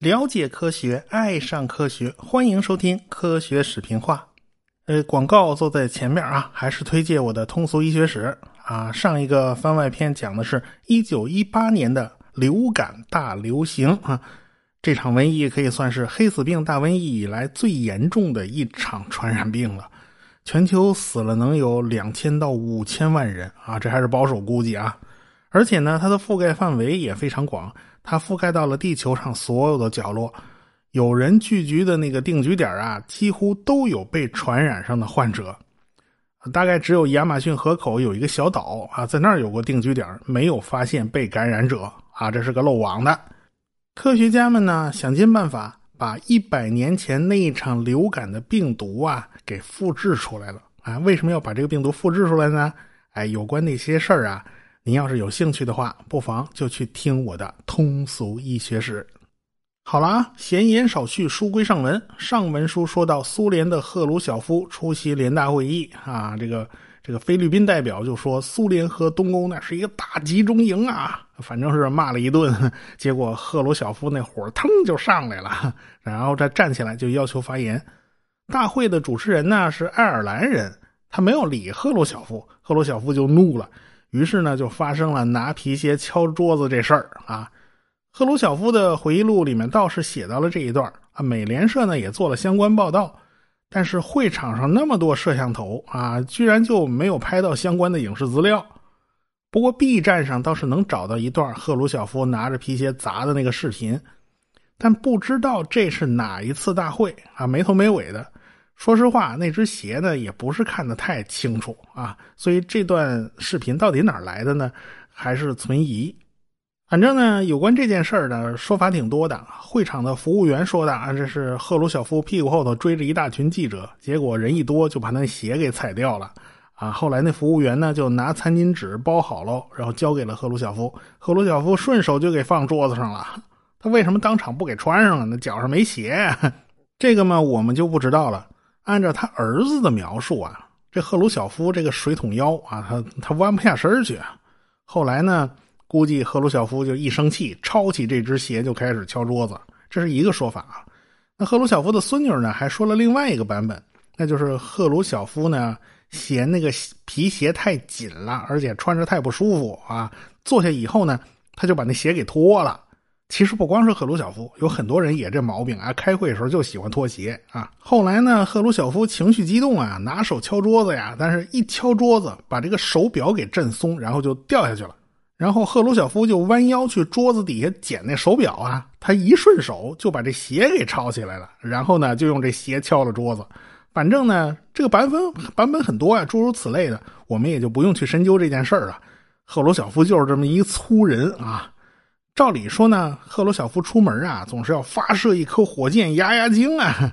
了解科学，爱上科学，欢迎收听《科学视频化》。呃，广告坐在前面啊，还是推荐我的通俗医学史啊。上一个番外篇讲的是1918年的流感大流行啊，这场瘟疫可以算是黑死病大瘟疫以来最严重的一场传染病了，全球死了能有两千到五千万人啊，这还是保守估计啊。而且呢，它的覆盖范围也非常广，它覆盖到了地球上所有的角落。有人聚集的那个定居点啊，几乎都有被传染上的患者。大概只有亚马逊河口有一个小岛啊，在那儿有过定居点，没有发现被感染者啊，这是个漏网的。科学家们呢，想尽办法把一百年前那一场流感的病毒啊给复制出来了啊。为什么要把这个病毒复制出来呢？哎，有关那些事儿啊，您要是有兴趣的话，不妨就去听我的通俗医学史。好了啊，闲言少叙，书归上文。上文书说到，苏联的赫鲁晓夫出席联大会议啊，这个这个菲律宾代表就说，苏联和东欧那是一个大集中营啊，反正是骂了一顿。结果赫鲁晓夫那火腾就上来了，然后他站起来就要求发言。大会的主持人呢是爱尔兰人，他没有理赫鲁晓夫，赫鲁晓夫就怒了，于是呢就发生了拿皮鞋敲桌子这事儿啊。赫鲁晓夫的回忆录里面倒是写到了这一段啊，美联社呢也做了相关报道，但是会场上那么多摄像头啊，居然就没有拍到相关的影视资料。不过 B 站上倒是能找到一段赫鲁晓夫拿着皮鞋砸的那个视频，但不知道这是哪一次大会啊，没头没尾的。说实话，那只鞋呢也不是看得太清楚啊，所以这段视频到底哪来的呢，还是存疑。反正呢，有关这件事儿的说法挺多的。会场的服务员说的啊，这是赫鲁晓夫屁股后头追着一大群记者，结果人一多就把那鞋给踩掉了。啊，后来那服务员呢就拿餐巾纸包好了，然后交给了赫鲁晓夫。赫鲁晓夫顺手就给放桌子上了。他为什么当场不给穿上了？那脚上没鞋。这个嘛，我们就不知道了。按照他儿子的描述啊，这赫鲁晓夫这个水桶腰啊，他他弯不下身去。后来呢？估计赫鲁晓夫就一生气，抄起这只鞋就开始敲桌子，这是一个说法啊。那赫鲁晓夫的孙女呢，还说了另外一个版本，那就是赫鲁晓夫呢嫌那个皮鞋太紧了，而且穿着太不舒服啊。坐下以后呢，他就把那鞋给脱了。其实不光是赫鲁晓夫，有很多人也这毛病啊。开会的时候就喜欢脱鞋啊。后来呢，赫鲁晓夫情绪激动啊，拿手敲桌子呀，但是一敲桌子，把这个手表给震松，然后就掉下去了。然后赫鲁晓夫就弯腰去桌子底下捡那手表啊，他一顺手就把这鞋给抄起来了，然后呢就用这鞋敲了桌子。反正呢这个版本版本很多啊，诸如此类的，我们也就不用去深究这件事儿了。赫鲁晓夫就是这么一粗人啊。照理说呢，赫鲁晓夫出门啊总是要发射一颗火箭压压惊啊，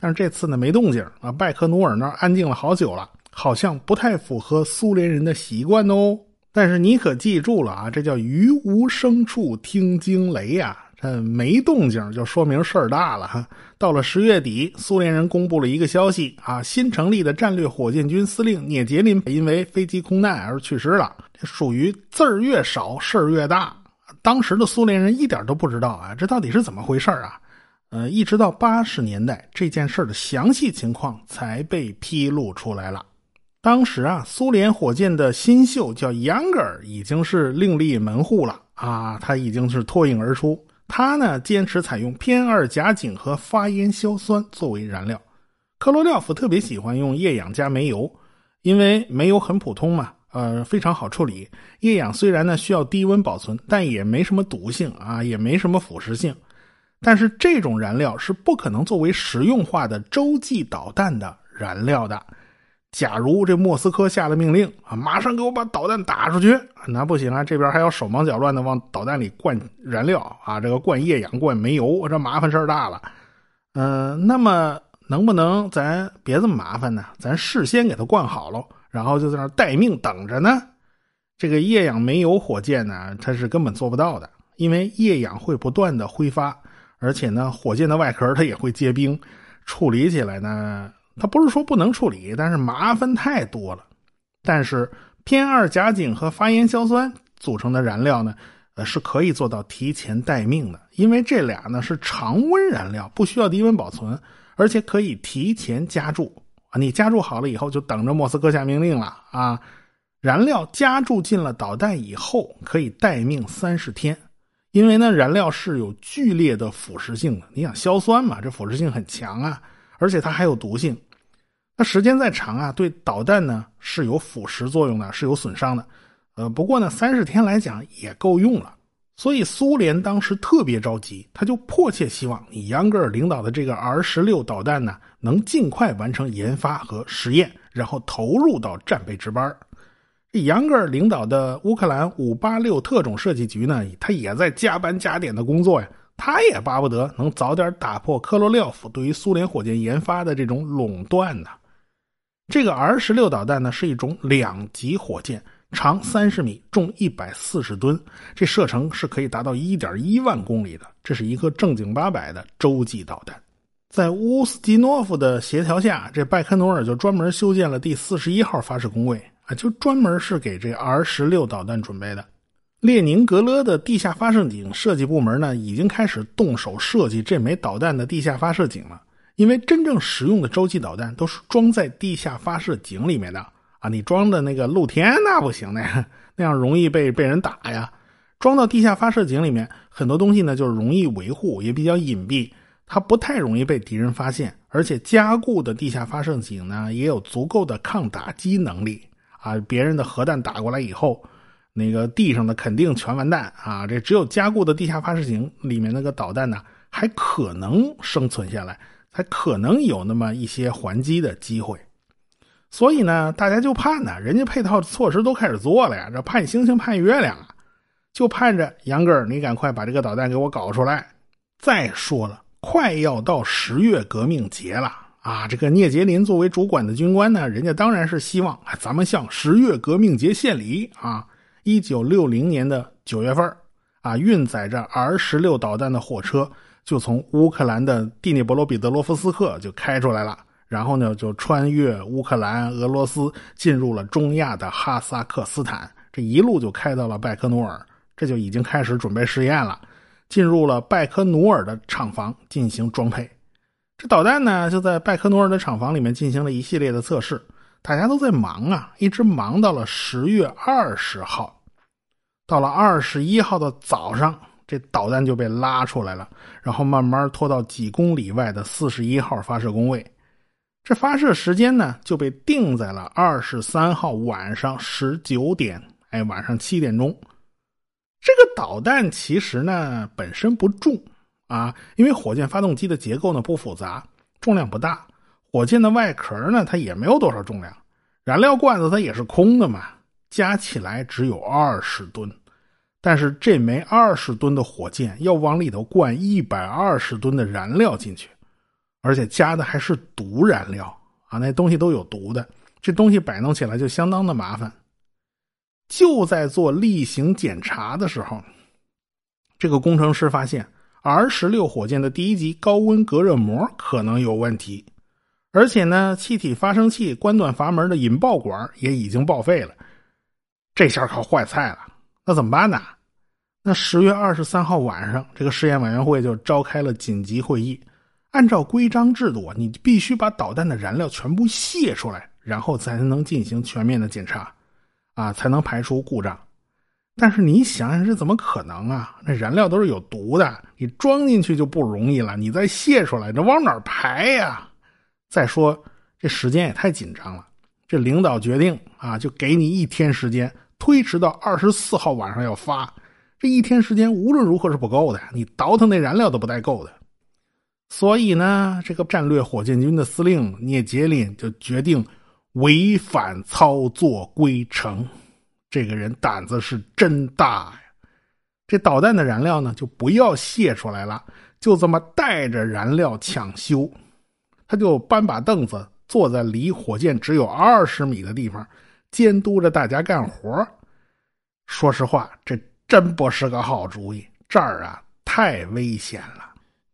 但是这次呢没动静啊，拜克努尔那儿安静了好久了，好像不太符合苏联人的习惯哦。但是你可记住了啊，这叫于无声处听惊雷呀！这没动静就说明事儿大了哈。到了十月底，苏联人公布了一个消息啊，新成立的战略火箭军司令聂杰林因为飞机空难而去世了。这属于字儿越少事儿越大。当时的苏联人一点都不知道啊，这到底是怎么回事啊？呃，一直到八十年代，这件事的详细情况才被披露出来了。当时啊，苏联火箭的新秀叫杨格尔，已经是另立门户了啊，他已经是脱颖而出。他呢，坚持采用偏二甲肼和发烟硝酸作为燃料。科罗廖夫特别喜欢用液氧加煤油，因为煤油很普通嘛，呃，非常好处理。液氧虽然呢需要低温保存，但也没什么毒性啊，也没什么腐蚀性。但是这种燃料是不可能作为实用化的洲际导弹的燃料的。假如这莫斯科下了命令啊，马上给我把导弹打出去，那不行啊，这边还要手忙脚乱的往导弹里灌燃料啊，这个灌液氧、灌煤油，这麻烦事儿大了。嗯，那么能不能咱别这么麻烦呢？咱事先给它灌好了，然后就在那待命等着呢？这个液氧煤油火箭呢，它是根本做不到的，因为液氧会不断的挥发，而且呢，火箭的外壳它也会结冰，处理起来呢。它不是说不能处理，但是麻烦太多了。但是偏二甲肼和发烟硝酸组成的燃料呢，呃，是可以做到提前待命的，因为这俩呢是常温燃料，不需要低温保存，而且可以提前加注啊。你加注好了以后，就等着莫斯科下命令了啊。燃料加注进了导弹以后，可以待命三十天，因为呢，燃料是有剧烈的腐蚀性的。你想硝酸嘛，这腐蚀性很强啊，而且它还有毒性。那时间再长啊，对导弹呢是有腐蚀作用的，是有损伤的。呃，不过呢，三十天来讲也够用了。所以苏联当时特别着急，他就迫切希望你杨格尔领导的这个 R 十六导弹呢，能尽快完成研发和实验，然后投入到战备值班。这杨格尔领导的乌克兰五八六特种设计局呢，他也在加班加点的工作呀。他也巴不得能早点打破科罗廖夫对于苏联火箭研发的这种垄断呢。这个 R 十六导弹呢是一种两级火箭，长三十米，重一百四十吨，这射程是可以达到一点一万公里的。这是一个正经八百的洲际导弹。在乌斯基诺夫的协调下，这拜科努尔就专门修建了第四十一号发射工位啊，就专门是给这 R 十六导弹准备的。列宁格勒的地下发射井设计部门呢，已经开始动手设计这枚导弹的地下发射井了。因为真正实用的洲际导弹都是装在地下发射井里面的啊，你装的那个露天那不行的，那样容易被被人打呀。装到地下发射井里面，很多东西呢就是容易维护，也比较隐蔽，它不太容易被敌人发现。而且加固的地下发射井呢，也有足够的抗打击能力啊。别人的核弹打过来以后，那个地上的肯定全完蛋啊。这只有加固的地下发射井里面那个导弹呢，还可能生存下来。还可能有那么一些还击的机会，所以呢，大家就盼呢，人家配套措施都开始做了呀，这盼星星盼月亮啊，就盼着杨哥你赶快把这个导弹给我搞出来。再说了，快要到十月革命节了啊，这个聂杰林作为主管的军官呢，人家当然是希望咱们向十月革命节献礼啊。一九六零年的九月份啊，运载着 R 十六导弹的火车。就从乌克兰的蒂涅博罗彼得罗夫斯克就开出来了，然后呢，就穿越乌克兰、俄罗斯，进入了中亚的哈萨克斯坦，这一路就开到了拜科努尔，这就已经开始准备试验了，进入了拜科努尔的厂房进行装配。这导弹呢，就在拜科努尔的厂房里面进行了一系列的测试，大家都在忙啊，一直忙到了十月二十号，到了二十一号的早上。这导弹就被拉出来了，然后慢慢拖到几公里外的四十一号发射工位。这发射时间呢，就被定在了二十三号晚上十九点，哎，晚上七点钟。这个导弹其实呢本身不重啊，因为火箭发动机的结构呢不复杂，重量不大。火箭的外壳呢，它也没有多少重量，燃料罐子它也是空的嘛，加起来只有二十吨。但是这枚二十吨的火箭要往里头灌一百二十吨的燃料进去，而且加的还是毒燃料啊！那东西都有毒的，这东西摆弄起来就相当的麻烦。就在做例行检查的时候，这个工程师发现 R 十六火箭的第一级高温隔热膜可能有问题，而且呢，气体发生器关断阀门的引爆管也已经报废了。这下可坏菜了，那怎么办呢？那十月二十三号晚上，这个试验委员会就召开了紧急会议。按照规章制度，你必须把导弹的燃料全部泄出来，然后才能进行全面的检查，啊，才能排除故障。但是你想想，这怎么可能啊？那燃料都是有毒的，你装进去就不容易了，你再泄出来，这往哪排呀？再说这时间也太紧张了。这领导决定啊，就给你一天时间，推迟到二十四号晚上要发。这一天时间无论如何是不够的，你倒腾那燃料都不带够的。所以呢，这个战略火箭军的司令聂杰林就决定违反操作规程。这个人胆子是真大呀！这导弹的燃料呢，就不要泄出来了，就这么带着燃料抢修。他就搬把凳子坐在离火箭只有二十米的地方，监督着大家干活。说实话，这。真不是个好主意，这儿啊太危险了。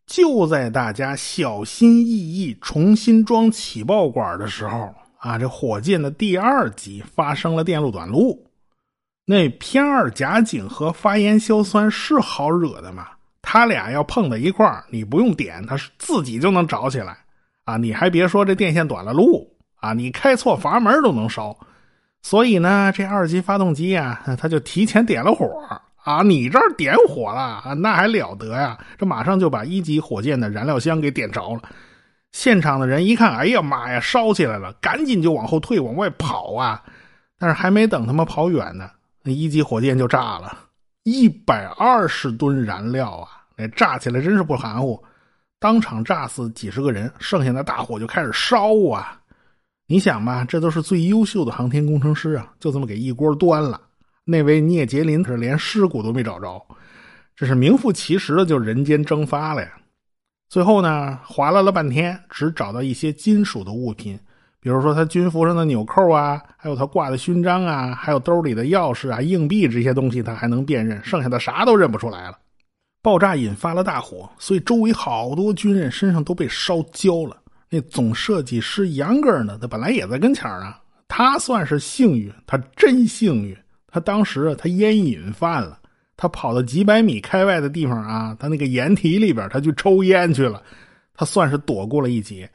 就在大家小心翼翼重新装起爆管的时候啊，这火箭的第二级发生了电路短路。那偏二甲肼和发烟硝酸是好惹的吗？它俩要碰在一块儿，你不用点，它是自己就能着起来啊！你还别说，这电线短了路啊，你开错阀门都能烧。所以呢，这二级发动机啊，它就提前点了火啊！你这儿点火了啊，那还了得呀！这马上就把一级火箭的燃料箱给点着了。现场的人一看，哎呀妈呀，烧起来了！赶紧就往后退，往外跑啊！但是还没等他们跑远呢，那一级火箭就炸了，一百二十吨燃料啊！那炸起来真是不含糊，当场炸死几十个人，剩下的大火就开始烧啊！你想吧，这都是最优秀的航天工程师啊，就这么给一锅端了。那位聂杰林可是连尸骨都没找着，这是名副其实的就人间蒸发了呀！最后呢，划拉了半天，只找到一些金属的物品，比如说他军服上的纽扣啊，还有他挂的勋章啊，还有兜里的钥匙啊、硬币这些东西，他还能辨认，剩下的啥都认不出来了。爆炸引发了大火，所以周围好多军人身上都被烧焦了。那总设计师杨格呢，他本来也在跟前啊，他算是幸运，他真幸运，他当时他烟瘾犯了。他跑到几百米开外的地方啊，他那个掩体里边，他去抽烟去了，他算是躲过了一劫。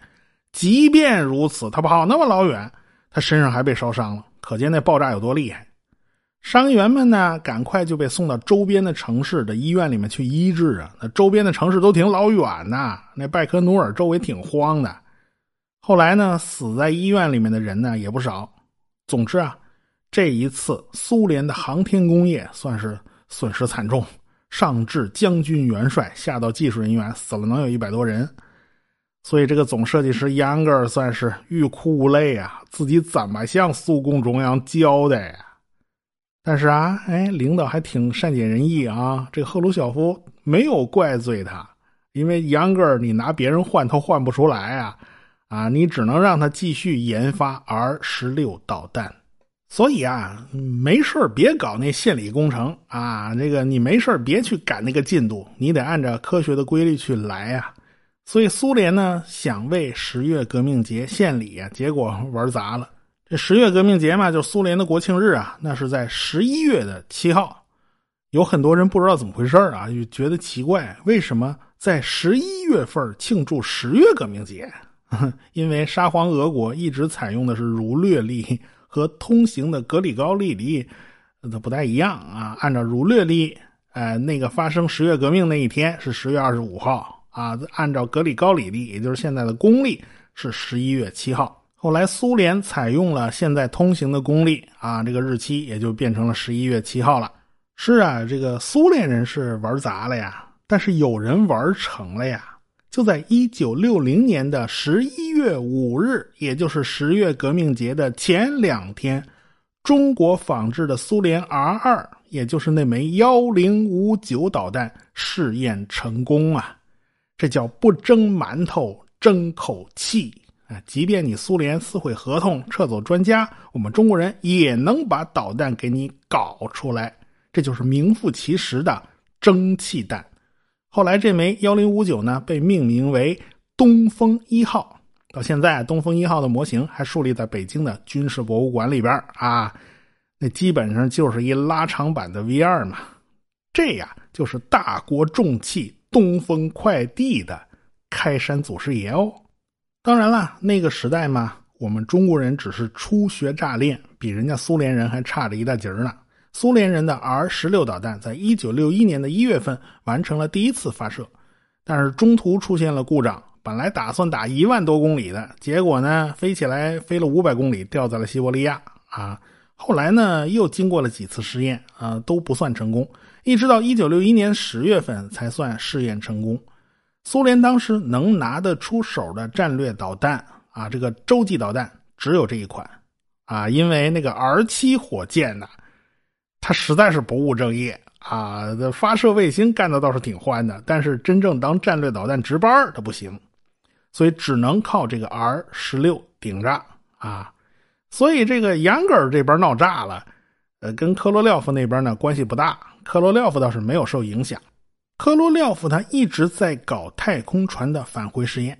即便如此，他跑那么老远，他身上还被烧伤了，可见那爆炸有多厉害。伤员们呢，赶快就被送到周边的城市的医院里面去医治啊。那周边的城市都挺老远呐，那拜科努尔周围挺荒的。后来呢，死在医院里面的人呢也不少。总之啊，这一次苏联的航天工业算是。损失惨重，上至将军元帅，下到技术人员，死了能有一百多人。所以这个总设计师杨格尔算是欲哭无泪啊，自己怎么向苏共中央交代呀？但是啊，哎，领导还挺善解人意啊。这赫鲁晓夫没有怪罪他，因为杨格尔你拿别人换他换不出来啊，啊，你只能让他继续研发 R 十六导弹。所以啊，没事别搞那献礼工程啊！这个你没事别去赶那个进度，你得按照科学的规律去来啊。所以苏联呢想为十月革命节献礼啊，结果玩砸了。这十月革命节嘛，就苏联的国庆日啊，那是在十一月的七号。有很多人不知道怎么回事啊，就觉得奇怪，为什么在十一月份庆祝十月革命节？因为沙皇俄国一直采用的是儒略历。和通行的格里高利历，它不太一样啊。按照儒略历，呃，那个发生十月革命那一天是十月二十五号啊。按照格里高里历，也就是现在的公历，是十一月七号。后来苏联采用了现在通行的公历啊，这个日期也就变成了十一月七号了。是啊，这个苏联人是玩砸了呀，但是有人玩成了呀。就在一九六零年的十一月五日，也就是十月革命节的前两天，中国仿制的苏联 R 二，也就是那枚幺零五九导弹试验成功啊！这叫不争馒头争口气啊！即便你苏联撕毁合同、撤走专家，我们中国人也能把导弹给你搞出来，这就是名副其实的蒸汽弹。后来这枚幺零五九呢，被命名为东风一号。到现在，东风一号的模型还树立在北京的军事博物馆里边啊。那基本上就是一拉长版的 V 二嘛。这呀，就是大国重器东风快递的开山祖师爷哦。当然了，那个时代嘛，我们中国人只是初学乍练，比人家苏联人还差着一大截呢。苏联人的 R 十六导弹在一九六一年的一月份完成了第一次发射，但是中途出现了故障。本来打算打一万多公里的，结果呢，飞起来飞了五百公里，掉在了西伯利亚啊。后来呢，又经过了几次试验啊，都不算成功，一直到一九六一年十月份才算试验成功。苏联当时能拿得出手的战略导弹啊，这个洲际导弹只有这一款啊，因为那个 R 七火箭呢。他实在是不务正业啊！发射卫星干的倒是挺欢的，但是真正当战略导弹值班他不行，所以只能靠这个 R 十六顶着啊！所以这个杨格尔这边闹炸了，呃，跟科罗廖夫那边呢关系不大。科罗廖夫倒是没有受影响。科罗廖夫他一直在搞太空船的返回实验，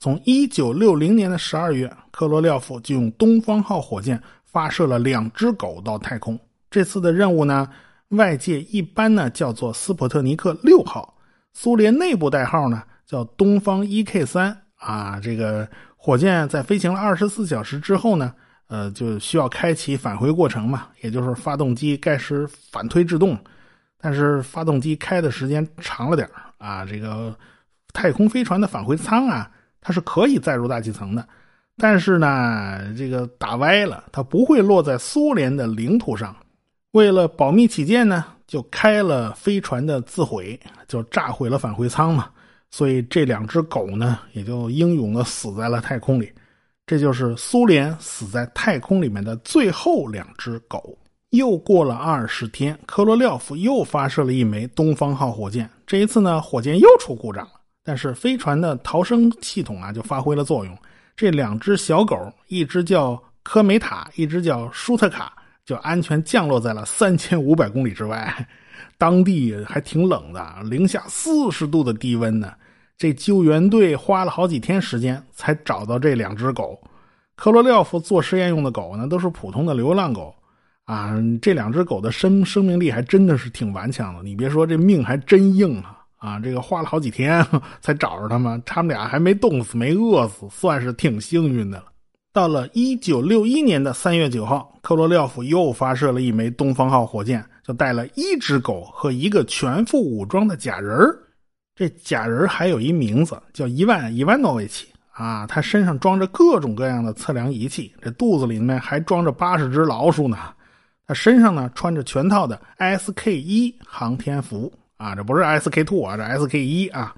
从一九六零年的十二月，科罗廖夫就用东方号火箭发射了两只狗到太空。这次的任务呢，外界一般呢叫做斯普特尼克六号，苏联内部代号呢叫东方一 K 三啊。这个火箭在飞行了二十四小时之后呢，呃，就需要开启返回过程嘛，也就是发动机开始反推制动。但是发动机开的时间长了点啊，这个太空飞船的返回舱啊。它是可以载入大气层的，但是呢，这个打歪了，它不会落在苏联的领土上。为了保密起见呢，就开了飞船的自毁，就炸毁了返回舱嘛。所以这两只狗呢，也就英勇的死在了太空里。这就是苏联死在太空里面的最后两只狗。又过了二十天，科罗廖夫又发射了一枚东方号火箭，这一次呢，火箭又出故障了。但是飞船的逃生系统啊，就发挥了作用。这两只小狗，一只叫科梅塔，一只叫舒特卡，就安全降落在了三千五百公里之外。当地还挺冷的，零下四十度的低温呢。这救援队花了好几天时间才找到这两只狗。科罗廖夫做实验用的狗呢，都是普通的流浪狗啊。这两只狗的生生命力还真的是挺顽强的。你别说，这命还真硬啊。啊，这个花了好几天 才找着他们，他们俩还没冻死，没饿死，算是挺幸运的了。到了一九六一年的三月九号，科罗廖夫又发射了一枚东方号火箭，就带了一只狗和一个全副武装的假人这假人还有一名字叫伊万伊万诺维奇啊，他身上装着各种各样的测量仪器，这肚子里面还装着八十只老鼠呢。他身上呢穿着全套的 SK 一航天服。啊，这不是 S K two 啊，这 S K 一啊，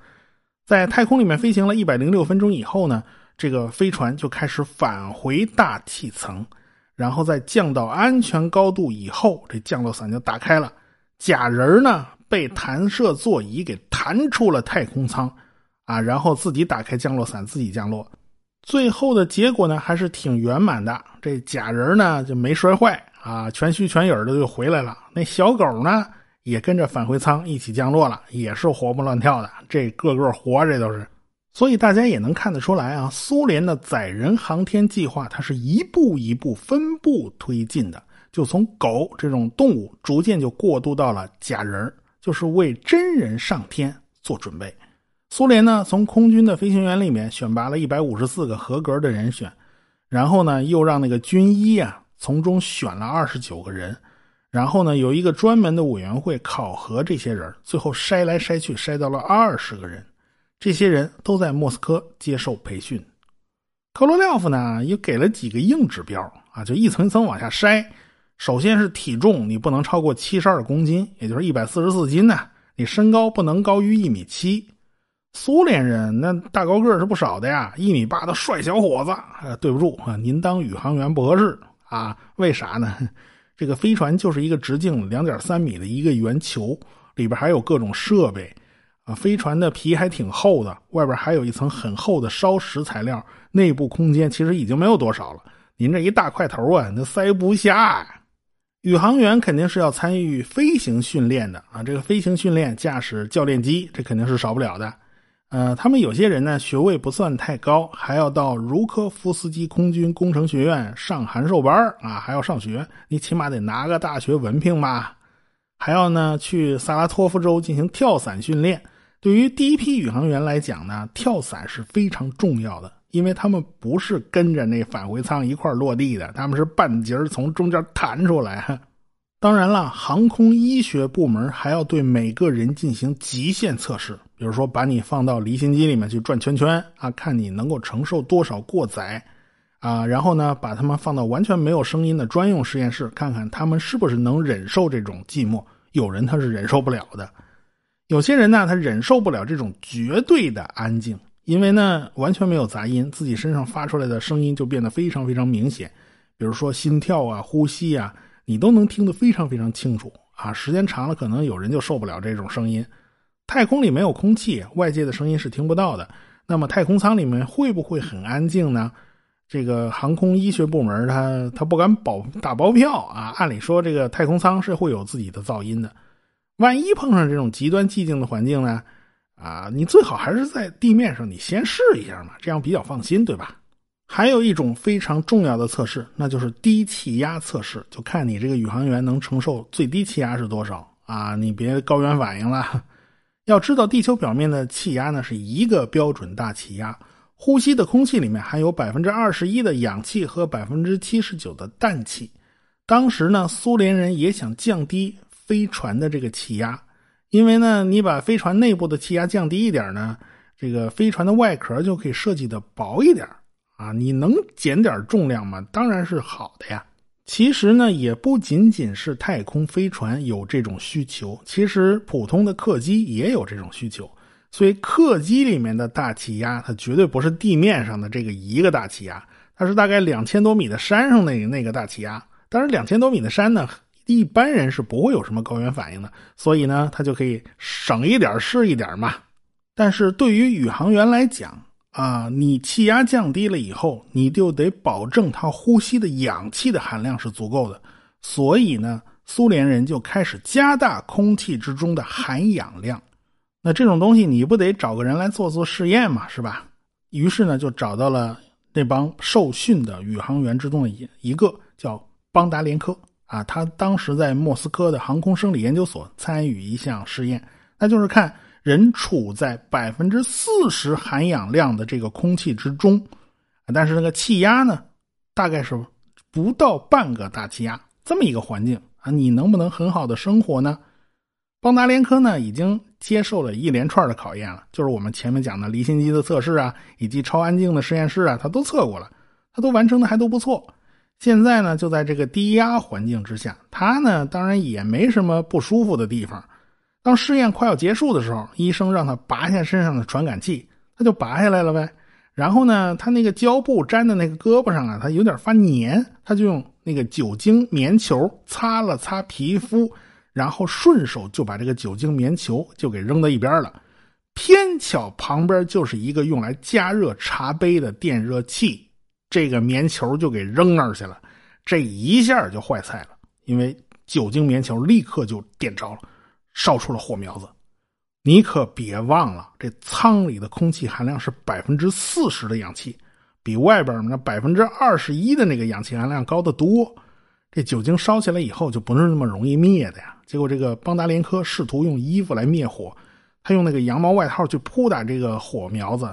在太空里面飞行了一百零六分钟以后呢，这个飞船就开始返回大气层，然后在降到安全高度以后，这降落伞就打开了，假人呢被弹射座椅给弹出了太空舱，啊，然后自己打开降落伞自己降落，最后的结果呢还是挺圆满的，这假人呢就没摔坏啊，全虚全影的就回来了，那小狗呢？也跟着返回舱一起降落了，也是活蹦乱跳的，这个个活着都是。所以大家也能看得出来啊，苏联的载人航天计划，它是一步一步分步推进的，就从狗这种动物，逐渐就过渡到了假人，就是为真人上天做准备。苏联呢，从空军的飞行员里面选拔了一百五十四个合格的人选，然后呢，又让那个军医啊从中选了二十九个人。然后呢，有一个专门的委员会考核这些人，最后筛来筛去，筛到了二十个人。这些人都在莫斯科接受培训。科罗廖夫呢，又给了几个硬指标啊，就一层一层往下筛。首先是体重，你不能超过七十二公斤，也就是一百四十四斤呢。你身高不能高于一米七。苏联人那大高个是不少的呀，一米八的帅小伙子。呃，对不住啊，您当宇航员不合适啊？为啥呢？这个飞船就是一个直径两点三米的一个圆球，里边还有各种设备，啊，飞船的皮还挺厚的，外边还有一层很厚的烧蚀材料，内部空间其实已经没有多少了。您这一大块头啊，那塞不下。宇航员肯定是要参与飞行训练的啊，这个飞行训练、驾驶教练机，这肯定是少不了的。呃，他们有些人呢学位不算太高，还要到茹科夫斯基空军工程学院上函授班啊，还要上学，你起码得拿个大学文凭吧？还要呢去萨拉托夫州进行跳伞训练。对于第一批宇航员来讲呢，跳伞是非常重要的，因为他们不是跟着那返回舱一块落地的，他们是半截从中间弹出来。当然了，航空医学部门还要对每个人进行极限测试。比如说，把你放到离心机里面去转圈圈啊，看你能够承受多少过载，啊，然后呢，把他们放到完全没有声音的专用实验室，看看他们是不是能忍受这种寂寞。有人他是忍受不了的，有些人呢，他忍受不了这种绝对的安静，因为呢，完全没有杂音，自己身上发出来的声音就变得非常非常明显。比如说心跳啊、呼吸啊，你都能听得非常非常清楚啊。时间长了，可能有人就受不了这种声音。太空里没有空气，外界的声音是听不到的。那么太空舱里面会不会很安静呢？这个航空医学部门他他不敢保打包票啊。按理说这个太空舱是会有自己的噪音的，万一碰上这种极端寂静的环境呢？啊，你最好还是在地面上你先试一下嘛，这样比较放心，对吧？还有一种非常重要的测试，那就是低气压测试，就看你这个宇航员能承受最低气压是多少啊！你别高原反应了。要知道，地球表面的气压呢是一个标准大气压，呼吸的空气里面含有百分之二十一的氧气和百分之七十九的氮气。当时呢，苏联人也想降低飞船的这个气压，因为呢，你把飞船内部的气压降低一点呢，这个飞船的外壳就可以设计的薄一点。啊，你能减点重量吗？当然是好的呀。其实呢，也不仅仅是太空飞船有这种需求，其实普通的客机也有这种需求。所以客机里面的大气压，它绝对不是地面上的这个一个大气压，它是大概两千多米的山上那那个大气压。当然，两千多米的山呢，一般人是不会有什么高原反应的，所以呢，它就可以省一点是一点嘛。但是对于宇航员来讲，啊，你气压降低了以后，你就得保证他呼吸的氧气的含量是足够的。所以呢，苏联人就开始加大空气之中的含氧量。那这种东西你不得找个人来做做试验嘛，是吧？于是呢，就找到了那帮受训的宇航员之中的一一个叫邦达连科啊，他当时在莫斯科的航空生理研究所参与一项试验，那就是看。人处在百分之四十含氧量的这个空气之中，但是那个气压呢，大概是不到半个大气压这么一个环境啊，你能不能很好的生活呢？邦达连科呢已经接受了一连串的考验了，就是我们前面讲的离心机的测试啊，以及超安静的实验室啊，他都测过了，他都完成的还都不错。现在呢，就在这个低压环境之下，他呢当然也没什么不舒服的地方。当试验快要结束的时候，医生让他拔下身上的传感器，他就拔下来了呗。然后呢，他那个胶布粘在那个胳膊上啊，他有点发黏，他就用那个酒精棉球擦了擦皮肤，然后顺手就把这个酒精棉球就给扔到一边了。偏巧旁边就是一个用来加热茶杯的电热器，这个棉球就给扔那儿去了。这一下就坏菜了，因为酒精棉球立刻就点着了。烧出了火苗子，你可别忘了，这舱里的空气含量是百分之四十的氧气，比外边那百分之二十一的那个氧气含量高得多。这酒精烧起来以后就不是那么容易灭的呀。结果这个邦达连科试图用衣服来灭火，他用那个羊毛外套去扑打这个火苗子，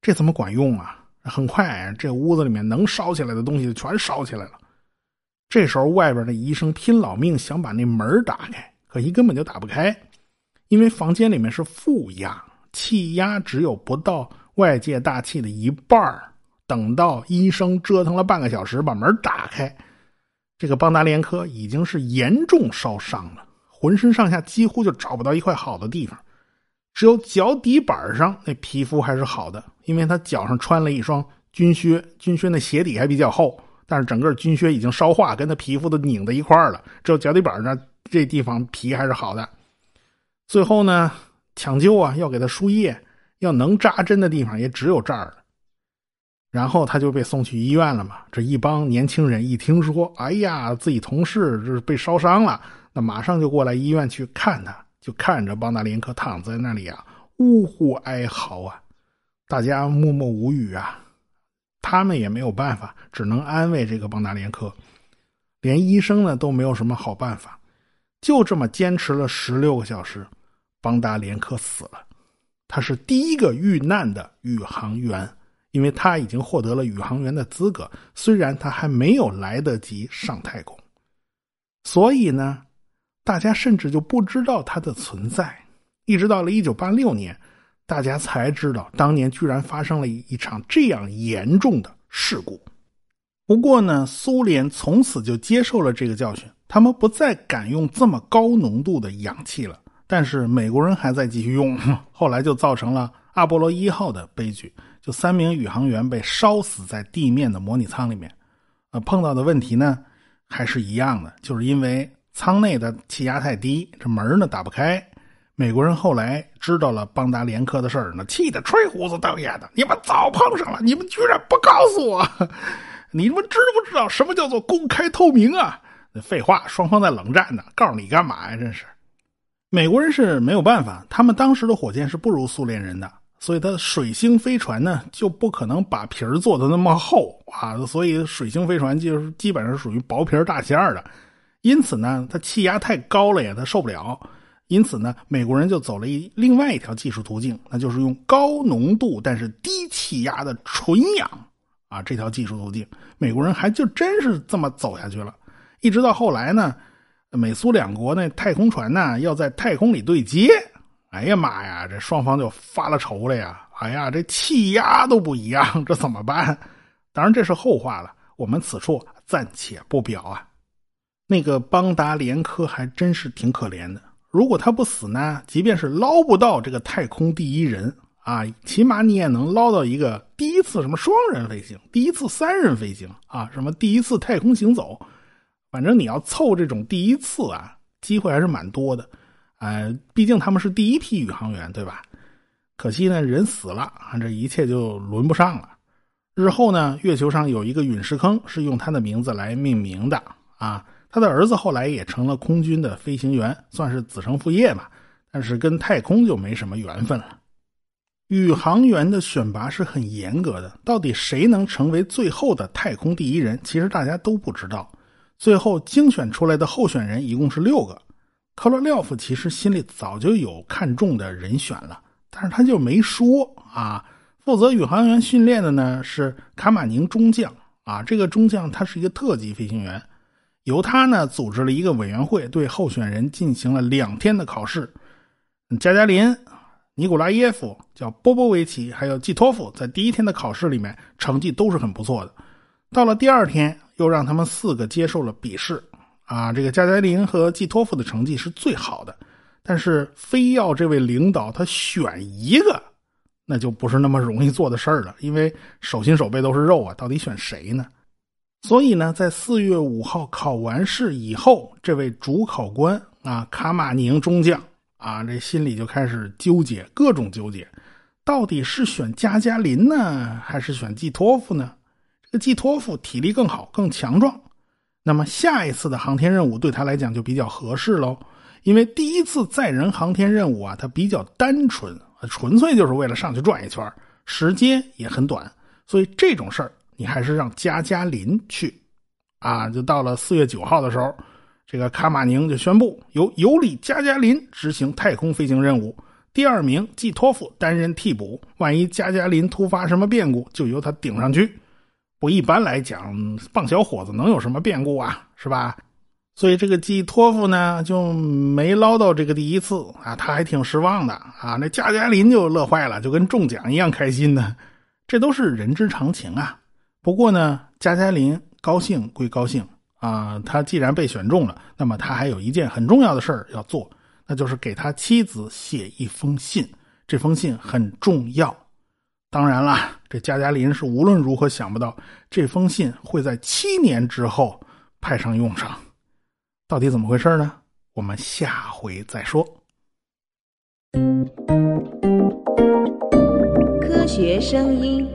这怎么管用啊？很快，这屋子里面能烧起来的东西全烧起来了。这时候，外边的医生拼老命想把那门打开。可惜根本就打不开，因为房间里面是负压，气压只有不到外界大气的一半等到医生折腾了半个小时把门打开，这个邦达连科已经是严重烧伤了，浑身上下几乎就找不到一块好的地方，只有脚底板上那皮肤还是好的，因为他脚上穿了一双军靴，军靴那鞋底还比较厚，但是整个军靴已经烧化，跟他皮肤都拧在一块了，只有脚底板上。这地方皮还是好的，最后呢，抢救啊，要给他输液，要能扎针的地方也只有这儿了。然后他就被送去医院了嘛。这一帮年轻人一听说，哎呀，自己同事这是被烧伤了，那马上就过来医院去看他，就看着邦达林克躺在那里啊，呜呼哀嚎啊，大家默默无语啊。他们也没有办法，只能安慰这个邦达连科，连医生呢都没有什么好办法。就这么坚持了十六个小时，邦达连科死了。他是第一个遇难的宇航员，因为他已经获得了宇航员的资格，虽然他还没有来得及上太空。所以呢，大家甚至就不知道他的存在。一直到了一九八六年，大家才知道当年居然发生了一场这样严重的事故。不过呢，苏联从此就接受了这个教训。他们不再敢用这么高浓度的氧气了，但是美国人还在继续用，后来就造成了阿波罗一号的悲剧，就三名宇航员被烧死在地面的模拟舱里面。呃，碰到的问题呢还是一样的，就是因为舱内的气压太低，这门呢打不开。美国人后来知道了邦达连科的事儿呢，气得吹胡子瞪眼的。你们早碰上了，你们居然不告诉我！你们知不知道什么叫做公开透明啊？废话，双方在冷战呢，告诉你干嘛呀？真是。美国人是没有办法，他们当时的火箭是不如苏联人的，所以它的水星飞船呢就不可能把皮儿做的那么厚啊，所以水星飞船就是基本上属于薄皮大馅的。因此呢，它气压太高了呀，它受不了。因此呢，美国人就走了一另外一条技术途径，那就是用高浓度但是低气压的纯氧啊，这条技术途径，美国人还就真是这么走下去了。一直到后来呢。美苏两国那太空船呢，要在太空里对接，哎呀妈呀，这双方就发了愁了呀！哎呀，这气压都不一样，这怎么办？当然这是后话了，我们此处暂且不表啊。那个邦达连科还真是挺可怜的，如果他不死呢，即便是捞不到这个太空第一人啊，起码你也能捞到一个第一次什么双人飞行，第一次三人飞行啊，什么第一次太空行走。反正你要凑这种第一次啊，机会还是蛮多的，呃，毕竟他们是第一批宇航员，对吧？可惜呢，人死了啊，这一切就轮不上了。日后呢，月球上有一个陨石坑是用他的名字来命名的啊，他的儿子后来也成了空军的飞行员，算是子承父业吧。但是跟太空就没什么缘分了。宇航员的选拔是很严格的，到底谁能成为最后的太空第一人，其实大家都不知道。最后精选出来的候选人一共是六个，科罗廖夫其实心里早就有看中的人选了，但是他就没说啊。负责宇航员训练的呢是卡马宁中将啊，这个中将他是一个特级飞行员，由他呢组织了一个委员会，对候选人进行了两天的考试。加加林、尼古拉耶夫、叫波波维奇，还有季托夫，在第一天的考试里面成绩都是很不错的，到了第二天。又让他们四个接受了笔试，啊，这个加加林和季托夫的成绩是最好的，但是非要这位领导他选一个，那就不是那么容易做的事儿了，因为手心手背都是肉啊，到底选谁呢？所以呢，在四月五号考完试以后，这位主考官啊，卡马宁中将啊，这心里就开始纠结，各种纠结，到底是选加加林呢，还是选季托夫呢？这个季托夫体力更好、更强壮，那么下一次的航天任务对他来讲就比较合适喽。因为第一次载人航天任务啊，它比较单纯，纯粹就是为了上去转一圈，时间也很短，所以这种事儿你还是让加加林去。啊，就到了四月九号的时候，这个卡马宁就宣布由尤里加加林执行太空飞行任务，第二名季托夫担任替补，万一加加林突发什么变故，就由他顶上去。不一般来讲，棒小伙子能有什么变故啊？是吧？所以这个季托夫呢就没捞到这个第一次啊，他还挺失望的啊。那加加林就乐坏了，就跟中奖一样开心呢。这都是人之常情啊。不过呢，加加林高兴归高兴啊，他既然被选中了，那么他还有一件很重要的事儿要做，那就是给他妻子写一封信。这封信很重要。当然了，这加加林是无论如何想不到这封信会在七年之后派上用场，到底怎么回事呢？我们下回再说。科学声音。